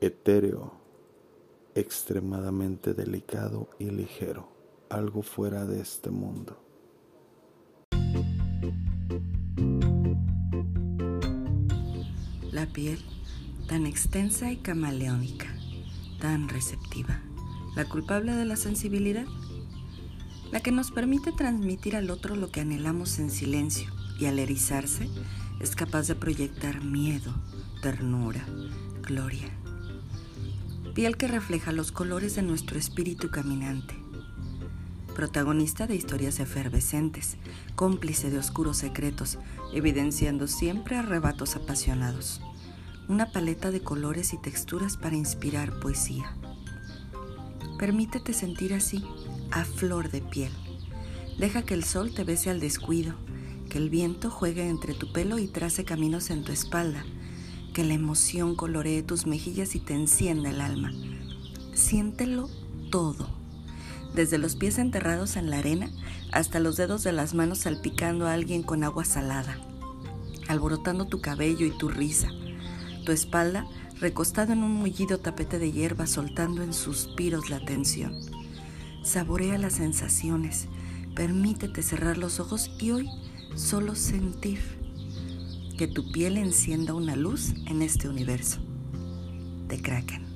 etéreo, extremadamente delicado y ligero, algo fuera de este mundo. La piel, tan extensa y camaleónica, tan receptiva, la culpable de la sensibilidad, la que nos permite transmitir al otro lo que anhelamos en silencio y al erizarse es capaz de proyectar miedo, ternura, gloria. Piel que refleja los colores de nuestro espíritu caminante. Protagonista de historias efervescentes, cómplice de oscuros secretos, evidenciando siempre arrebatos apasionados. Una paleta de colores y texturas para inspirar poesía. Permítete sentir así, a flor de piel. Deja que el sol te bese al descuido, que el viento juegue entre tu pelo y trace caminos en tu espalda, que la emoción coloree tus mejillas y te encienda el alma. Siéntelo todo, desde los pies enterrados en la arena hasta los dedos de las manos salpicando a alguien con agua salada, alborotando tu cabello y tu risa, tu espalda recostado en un mullido tapete de hierba soltando en suspiros la tensión. Saborea las sensaciones, permítete cerrar los ojos y hoy solo sentir que tu piel encienda una luz en este universo. De Kraken.